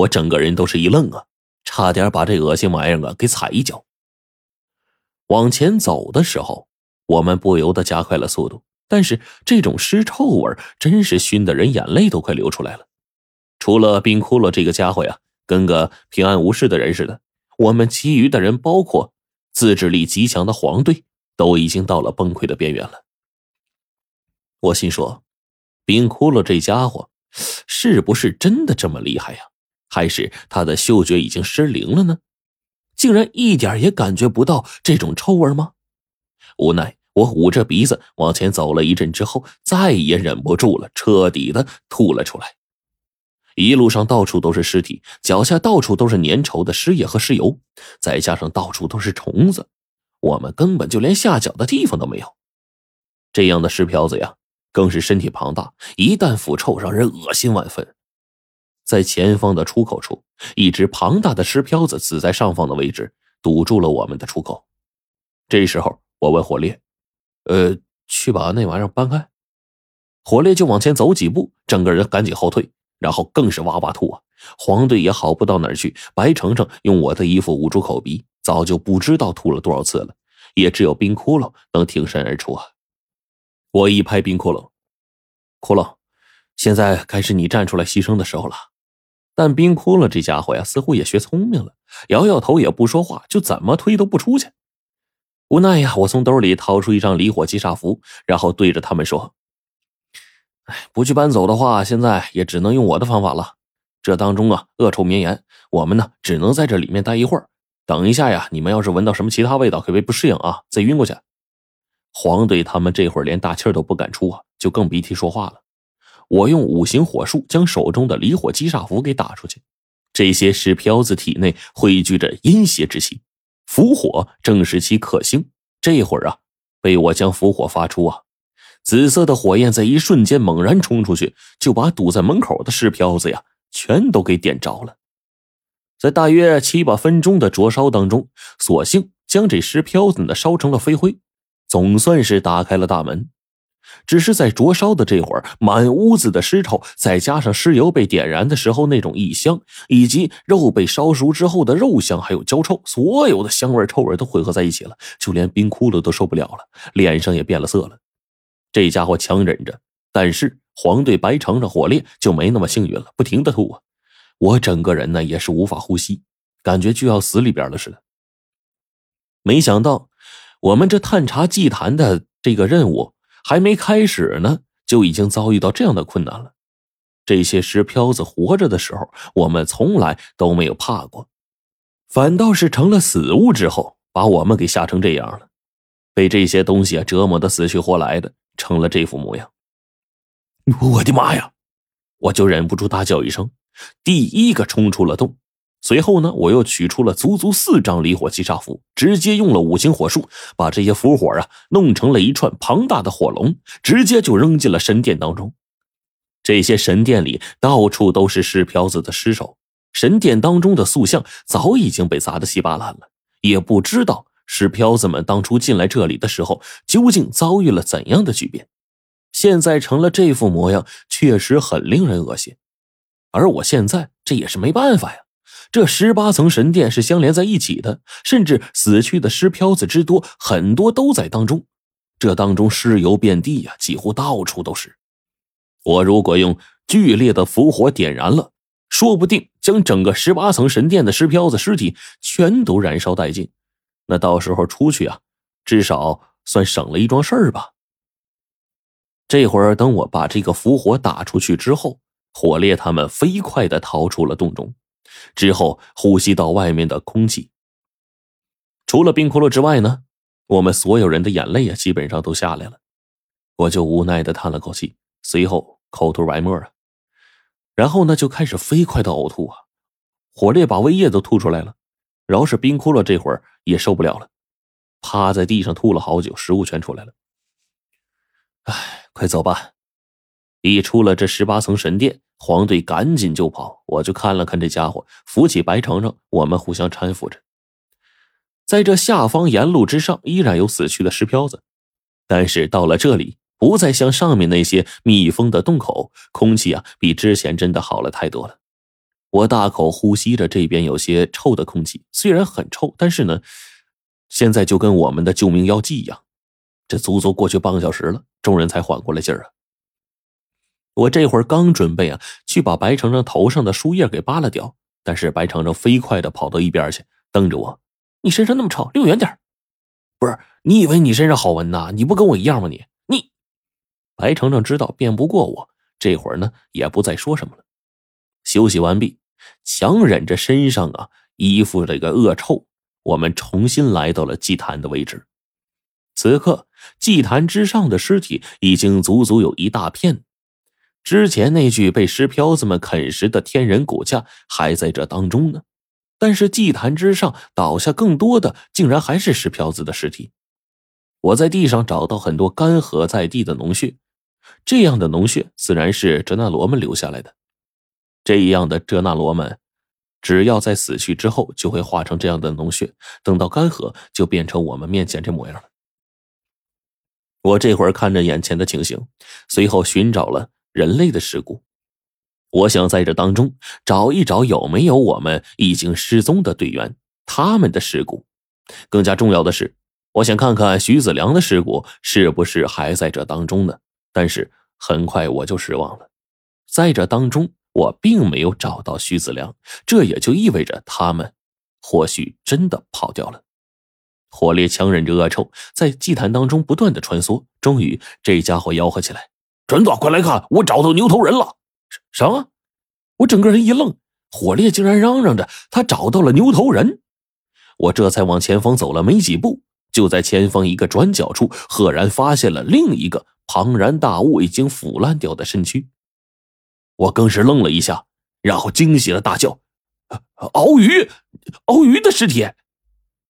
我整个人都是一愣啊，差点把这恶心玩意儿啊给踩一脚。往前走的时候，我们不由得加快了速度，但是这种尸臭味真是熏得人眼泪都快流出来了。除了冰窟窿这个家伙呀，跟个平安无事的人似的，我们其余的人，包括自制力极强的黄队，都已经到了崩溃的边缘了。我心说，冰窟窿这家伙是不是真的这么厉害呀？还是他的嗅觉已经失灵了呢？竟然一点也感觉不到这种臭味吗？无奈，我捂着鼻子往前走了一阵之后，再也忍不住了，彻底的吐了出来。一路上到处都是尸体，脚下到处都是粘稠的尸液和尸油，再加上到处都是虫子，我们根本就连下脚的地方都没有。这样的尸漂子呀，更是身体庞大，一旦腐臭，让人恶心万分。在前方的出口处，一只庞大的尸漂子死在上方的位置，堵住了我们的出口。这时候，我问火烈：“呃，去把那玩意儿搬开。”火烈就往前走几步，整个人赶紧后退。然后更是哇哇吐啊！黄队也好不到哪儿去。白程程用我的衣服捂住口鼻，早就不知道吐了多少次了，也只有冰窟窿能挺身而出啊！我一拍冰窟窿，窟窿，现在该是你站出来牺牲的时候了。但冰窟窿这家伙呀，似乎也学聪明了，摇摇头也不说话，就怎么推都不出去。无奈呀，我从兜里掏出一张离火击煞符，然后对着他们说。不去搬走的话，现在也只能用我的方法了。这当中啊，恶臭绵延，我们呢只能在这里面待一会儿。等一下呀，你们要是闻到什么其他味道，可别不适应啊，再晕过去。黄队他们这会儿连大气都不敢出啊，就更别提说话了。我用五行火术将手中的离火击煞符给打出去。这些石漂子体内汇聚着阴邪之气，符火正是其克星。这会儿啊，被我将符火发出啊。紫色的火焰在一瞬间猛然冲出去，就把堵在门口的尸漂子呀，全都给点着了。在大约七八分钟的灼烧当中，索性将这尸漂子呢烧成了飞灰，总算是打开了大门。只是在灼烧的这会儿，满屋子的尸臭，再加上尸油被点燃的时候那种异香，以及肉被烧熟之后的肉香，还有焦臭，所有的香味臭味都混合在一起了，就连冰窟窿都受不了了，脸上也变了色了。这家伙强忍着，但是黄队白程程火烈就没那么幸运了，不停的吐啊！我整个人呢也是无法呼吸，感觉就要死里边了似的。没想到我们这探查祭坛的这个任务还没开始呢，就已经遭遇到这样的困难了。这些石漂子活着的时候，我们从来都没有怕过，反倒是成了死物之后，把我们给吓成这样了，被这些东西啊折磨的死去活来的。成了这副模样，我的妈呀！我就忍不住大叫一声，第一个冲出了洞。随后呢，我又取出了足足四张离火击煞符，直接用了五行火术，把这些符火啊弄成了一串庞大的火龙，直接就扔进了神殿当中。这些神殿里到处都是尸漂子的尸首，神殿当中的塑像早已经被砸得稀巴烂了，也不知道。是漂子们当初进来这里的时候，究竟遭遇了怎样的巨变？现在成了这副模样，确实很令人恶心。而我现在这也是没办法呀。这十八层神殿是相连在一起的，甚至死去的尸漂子之多，很多都在当中。这当中尸油遍地呀，几乎到处都是。我如果用剧烈的符火点燃了，说不定将整个十八层神殿的尸漂子尸体全都燃烧殆尽。那到时候出去啊，至少算省了一桩事儿吧。这会儿等我把这个符火打出去之后，火烈他们飞快的逃出了洞中，之后呼吸到外面的空气。除了冰窟窿之外呢，我们所有人的眼泪啊，基本上都下来了。我就无奈的叹了口气，随后口吐白沫啊，然后呢就开始飞快的呕吐啊，火烈把胃液都吐出来了。饶是冰窟窿这会儿也受不了了，趴在地上吐了好久，食物全出来了。哎，快走吧！一出了这十八层神殿，黄队赶紧就跑。我就看了看这家伙，扶起白程程，我们互相搀扶着。在这下方沿路之上，依然有死去的石漂子，但是到了这里，不再像上面那些密封的洞口，空气啊，比之前真的好了太多了。我大口呼吸着这边有些臭的空气，虽然很臭，但是呢，现在就跟我们的救命药剂一样。这足足过去半个小时了，众人才缓过来劲儿啊！我这会儿刚准备啊去把白程程头上的树叶给扒拉掉，但是白程程飞快的跑到一边去，瞪着我：“你身上那么臭，离我远点不是你以为你身上好闻呐？你不跟我一样吗？你你……白程程知道辩不过我，这会儿呢也不再说什么了。休息完毕，强忍着身上啊衣服这个恶臭，我们重新来到了祭坛的位置。此刻，祭坛之上的尸体已经足足有一大片，之前那具被石漂子们啃食的天人骨架还在这当中呢。但是祭坛之上倒下更多的，竟然还是石漂子的尸体。我在地上找到很多干涸在地的脓血，这样的脓血自然是哲那罗们留下来的。这样的哲那罗们，只要在死去之后，就会化成这样的脓血，等到干涸，就变成我们面前这模样了。我这会儿看着眼前的情形，随后寻找了人类的尸骨。我想在这当中找一找有没有我们已经失踪的队员他们的尸骨。更加重要的是，我想看看徐子良的尸骨是不是还在这当中呢？但是很快我就失望了，在这当中我并没有找到徐子良，这也就意味着他们或许真的跑掉了。火烈强忍着恶臭，在祭坛当中不断的穿梭。终于，这家伙吆喝起来：“陈子，快来看，我找到牛头人了！”什么？我整个人一愣，火烈竟然嚷嚷着他找到了牛头人。我这才往前方走了没几步，就在前方一个转角处，赫然发现了另一个庞然大物已经腐烂掉的身躯。我更是愣了一下，然后惊喜的大叫：“鳌鱼，鳌鱼的尸体！”